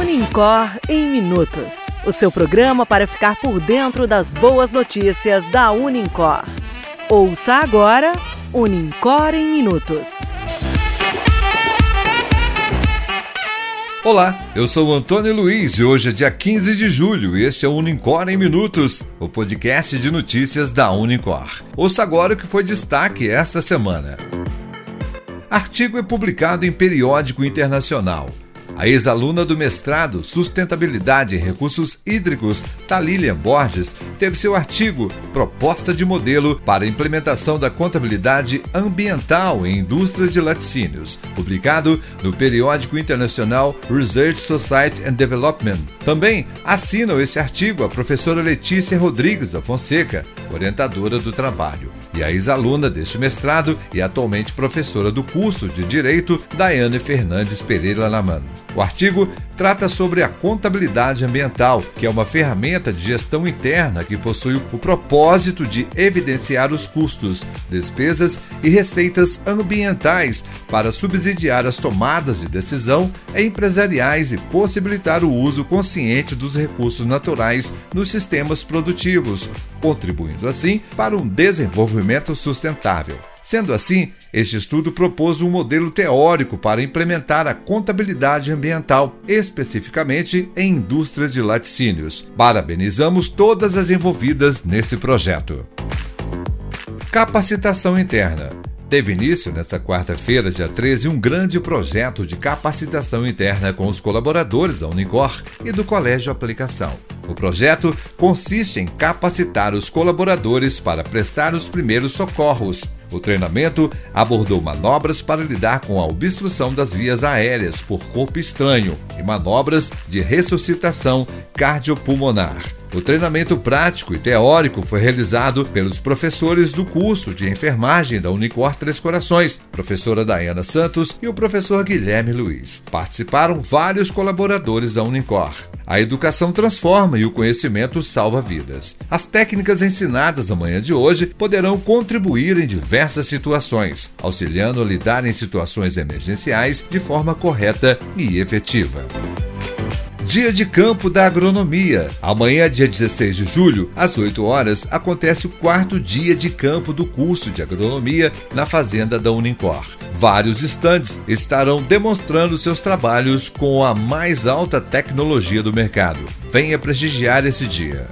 Unicor em Minutos o seu programa para ficar por dentro das boas notícias da Unicor. Ouça agora Unicor em Minutos. Olá, eu sou Antônio Luiz e hoje é dia 15 de julho e este é o Unicor em Minutos, o podcast de notícias da Unicor. Ouça agora o que foi destaque esta semana. Artigo é publicado em periódico internacional. A ex-aluna do mestrado Sustentabilidade em Recursos Hídricos, Talilian Borges, teve seu artigo Proposta de Modelo para a Implementação da Contabilidade Ambiental em Indústrias de Laticínios, publicado no periódico internacional Research Society and Development. Também assinam esse artigo a professora Letícia Rodrigues da Fonseca, orientadora do trabalho, e a ex-aluna deste mestrado e atualmente professora do curso de Direito, Daiane Fernandes Pereira Laman. O artigo trata sobre a contabilidade ambiental, que é uma ferramenta de gestão interna que possui o propósito de evidenciar os custos, despesas e receitas ambientais para subsidiar as tomadas de decisão empresariais e possibilitar o uso consciente dos recursos naturais nos sistemas produtivos, contribuindo assim para um desenvolvimento sustentável. Sendo assim, este estudo propôs um modelo teórico para implementar a contabilidade ambiental, especificamente em indústrias de laticínios. Parabenizamos todas as envolvidas nesse projeto. Capacitação interna. Teve início nesta quarta-feira, dia 13, um grande projeto de capacitação interna com os colaboradores da Unicor e do Colégio Aplicação. O projeto consiste em capacitar os colaboradores para prestar os primeiros socorros. O treinamento abordou manobras para lidar com a obstrução das vias aéreas por corpo estranho e manobras de ressuscitação cardiopulmonar. O treinamento prático e teórico foi realizado pelos professores do curso de enfermagem da Unicor Três Corações, professora Dayana Santos e o professor Guilherme Luiz. Participaram vários colaboradores da Unicor. A educação transforma e o conhecimento salva vidas. As técnicas ensinadas na manhã de hoje poderão contribuir em diversas situações, auxiliando a lidar em situações emergenciais de forma correta e efetiva. Dia de Campo da Agronomia. Amanhã, dia 16 de julho, às 8 horas, acontece o quarto dia de campo do curso de agronomia na fazenda da Unicor. Vários estandes estarão demonstrando seus trabalhos com a mais alta tecnologia do mercado. Venha prestigiar esse dia.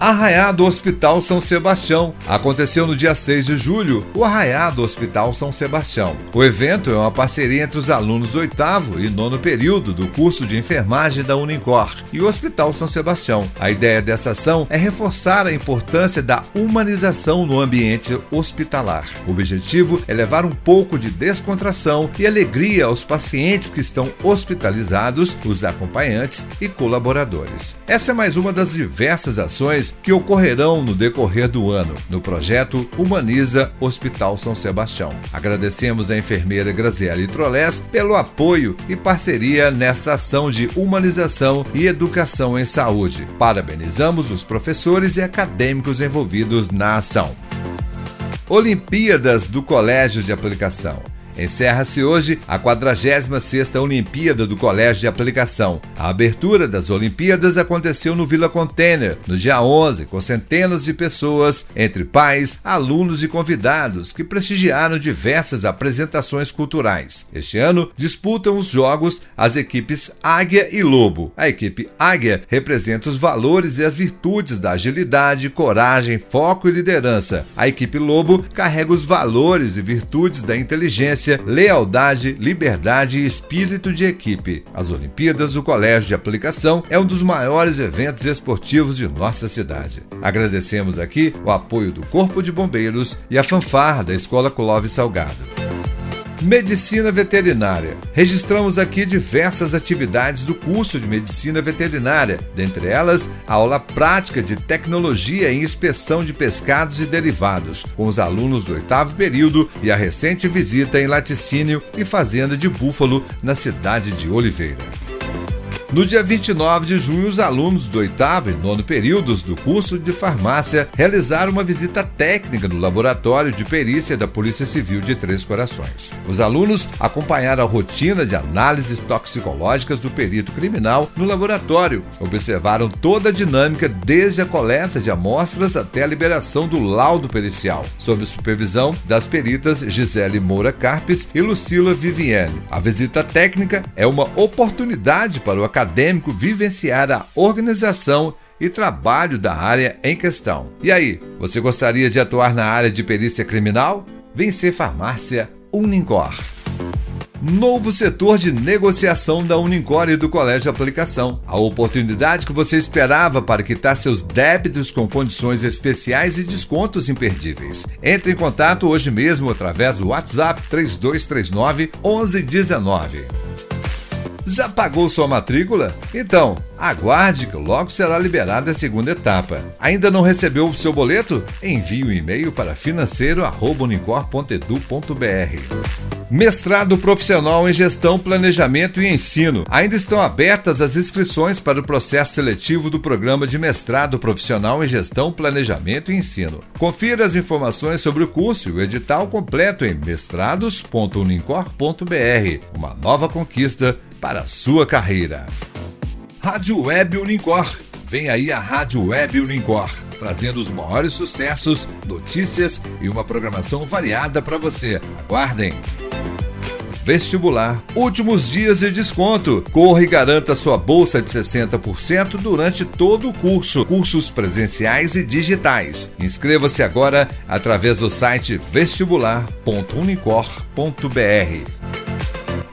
Arraiado Hospital São Sebastião. Aconteceu no dia 6 de julho o Arraiado Hospital São Sebastião. O evento é uma parceria entre os alunos do oitavo e nono período do curso de enfermagem da Unicor e o Hospital São Sebastião. A ideia dessa ação é reforçar a importância da humanização no ambiente hospitalar. O objetivo é levar um pouco de descontração e alegria aos pacientes que estão hospitalizados, os acompanhantes e colaboradores. Essa é mais uma das diversas ações que ocorrerão no decorrer do ano no projeto Humaniza Hospital São Sebastião. Agradecemos a enfermeira Graziele Trolés pelo apoio e parceria nessa ação de humanização e educação em saúde. Parabenizamos os professores e acadêmicos envolvidos na ação. Olimpíadas do Colégio de Aplicação. Encerra-se hoje a 46ª Olimpíada do Colégio de Aplicação. A abertura das Olimpíadas aconteceu no Vila Container, no dia 11, com centenas de pessoas, entre pais, alunos e convidados, que prestigiaram diversas apresentações culturais. Este ano disputam os jogos as equipes Águia e Lobo. A equipe Águia representa os valores e as virtudes da agilidade, coragem, foco e liderança. A equipe Lobo carrega os valores e virtudes da inteligência lealdade, liberdade e espírito de equipe. As Olimpíadas do Colégio de Aplicação é um dos maiores eventos esportivos de nossa cidade. Agradecemos aqui o apoio do Corpo de Bombeiros e a fanfarra da Escola Clóvis Salgado. Medicina Veterinária. Registramos aqui diversas atividades do curso de Medicina Veterinária, dentre elas a aula prática de tecnologia em inspeção de pescados e derivados, com os alunos do oitavo período e a recente visita em laticínio e fazenda de búfalo na cidade de Oliveira. No dia 29 de junho, os alunos do oitavo e nono períodos do curso de farmácia realizaram uma visita técnica no laboratório de perícia da Polícia Civil de Três Corações. Os alunos acompanharam a rotina de análises toxicológicas do perito criminal no laboratório, observaram toda a dinâmica desde a coleta de amostras até a liberação do laudo pericial, sob supervisão das peritas Gisele Moura Carpes e Lucila Viviane. A visita técnica é uma oportunidade para o acadêmico vivenciar a organização e trabalho da área em questão. E aí, você gostaria de atuar na área de perícia criminal? Vencer Farmácia Unincor. Novo setor de negociação da Unincor e do Colégio Aplicação. A oportunidade que você esperava para quitar seus débitos com condições especiais e descontos imperdíveis. Entre em contato hoje mesmo através do WhatsApp 3239 1119. Já pagou sua matrícula? Então, aguarde que logo será liberada a segunda etapa. Ainda não recebeu o seu boleto? Envie um e-mail para financeiro@unicor.edu.br. Mestrado profissional em Gestão, Planejamento e Ensino. Ainda estão abertas as inscrições para o processo seletivo do programa de Mestrado Profissional em Gestão, Planejamento e Ensino. Confira as informações sobre o curso e o edital completo em mestrados.unicor.br. Uma nova conquista para a sua carreira. Rádio Web Unicor. Vem aí a Rádio Web Unicor, trazendo os maiores sucessos, notícias e uma programação variada para você. Aguardem! Vestibular. Últimos dias de desconto. Corra e garanta sua bolsa de 60% durante todo o curso. Cursos presenciais e digitais. Inscreva-se agora através do site vestibular.unicor.br.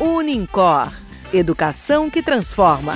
Unincor Educação que transforma.